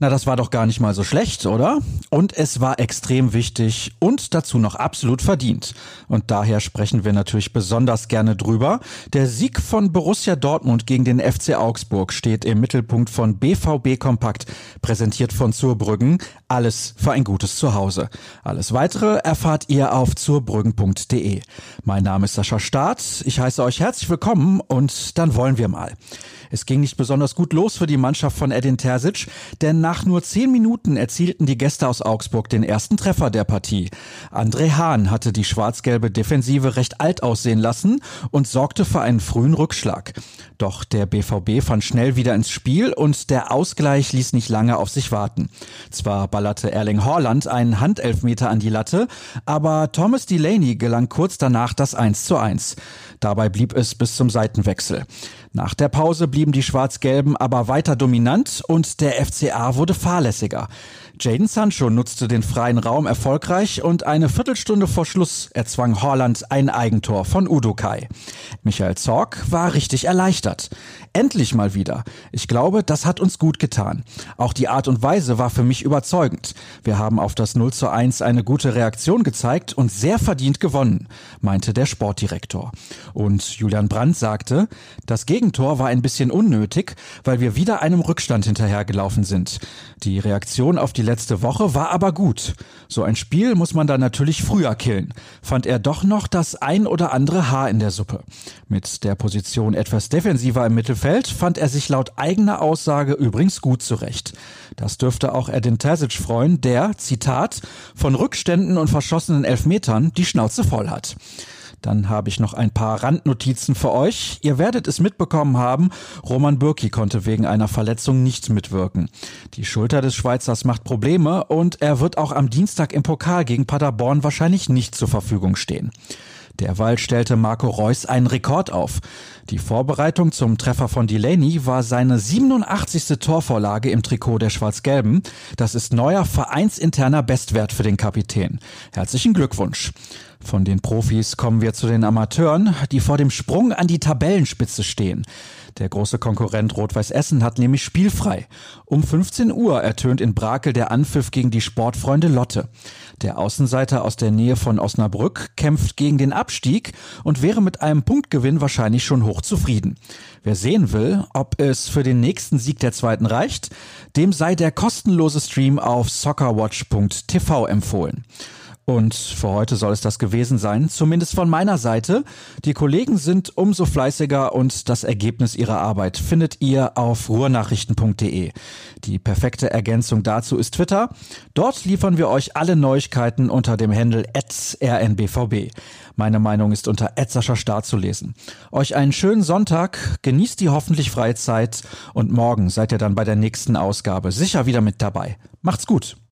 Na, das war doch gar nicht mal so schlecht, oder? Und es war extrem wichtig und dazu noch absolut verdient. Und daher sprechen wir natürlich besonders gerne drüber. Der Sieg von Borussia Dortmund gegen den FC Augsburg steht im Mittelpunkt von BVB Kompakt, präsentiert von Zurbrüggen. Alles für ein gutes Zuhause. Alles weitere erfahrt ihr auf zurbrüggen.de. Mein Name ist Sascha Staat. Ich heiße euch herzlich willkommen und dann wollen wir mal. Es ging nicht besonders gut los für die Mannschaft von Edin Terzic, denn nach nur zehn Minuten erzielten die Gäste aus Augsburg den ersten Treffer der Partie. André Hahn hatte die schwarz-gelbe Defensive recht alt aussehen lassen und sorgte für einen frühen Rückschlag. Doch der BVB fand schnell wieder ins Spiel und der Ausgleich ließ nicht lange auf sich warten. Zwar ballerte Erling Haaland einen Handelfmeter an die Latte, aber Thomas Delaney gelang kurz danach das 1 zu 1. Dabei blieb es bis zum Seitenwechsel. Nach der Pause blieben die Schwarz-Gelben aber weiter dominant und der FCA wurde fahrlässiger. Jaden Sancho nutzte den freien Raum erfolgreich und eine Viertelstunde vor Schluss erzwang Horland ein Eigentor von Udokai. Michael Zorg war richtig erleichtert. Endlich mal wieder. Ich glaube, das hat uns gut getan. Auch die Art und Weise war für mich überzeugend. Wir haben auf das 0 zu 1 eine gute Reaktion gezeigt und sehr verdient gewonnen, meinte der Sportdirektor. Und Julian Brandt sagte, das Gegentor war ein bisschen unnötig, weil wir wieder einem Rückstand hinterhergelaufen sind. Die Reaktion auf die letzte Woche war aber gut. So ein Spiel muss man dann natürlich früher killen. Fand er doch noch das ein oder andere Haar in der Suppe. Mit der Position etwas defensiver im Mittelfeld fand er sich laut eigener Aussage übrigens gut zurecht. Das dürfte auch Edin Terzic freuen, der, Zitat, von Rückständen und verschossenen Elfmetern die Schnauze voll hat. Dann habe ich noch ein paar Randnotizen für euch. Ihr werdet es mitbekommen haben, Roman Bürki konnte wegen einer Verletzung nicht mitwirken. Die Schulter des Schweizers macht Probleme und er wird auch am Dienstag im Pokal gegen Paderborn wahrscheinlich nicht zur Verfügung stehen. Derweil stellte Marco Reus einen Rekord auf. Die Vorbereitung zum Treffer von Delaney war seine 87. Torvorlage im Trikot der Schwarz-Gelben. Das ist neuer vereinsinterner Bestwert für den Kapitän. Herzlichen Glückwunsch. Von den Profis kommen wir zu den Amateuren, die vor dem Sprung an die Tabellenspitze stehen. Der große Konkurrent Rot-Weiß Essen hat nämlich spielfrei. Um 15 Uhr ertönt in Brakel der Anpfiff gegen die Sportfreunde Lotte. Der Außenseiter aus der Nähe von Osnabrück kämpft gegen den Abstieg und wäre mit einem Punktgewinn wahrscheinlich schon hoch zufrieden. Wer sehen will, ob es für den nächsten Sieg der zweiten reicht, dem sei der kostenlose Stream auf soccerwatch.tv empfohlen. Und für heute soll es das gewesen sein, zumindest von meiner Seite. Die Kollegen sind umso fleißiger und das Ergebnis ihrer Arbeit findet ihr auf ruhrnachrichten.de. Die perfekte Ergänzung dazu ist Twitter. Dort liefern wir euch alle Neuigkeiten unter dem Handle rnbvb. Meine Meinung ist unter Etzerscher Start zu lesen. Euch einen schönen Sonntag, genießt die hoffentlich freie Zeit und morgen seid ihr dann bei der nächsten Ausgabe sicher wieder mit dabei. Macht's gut!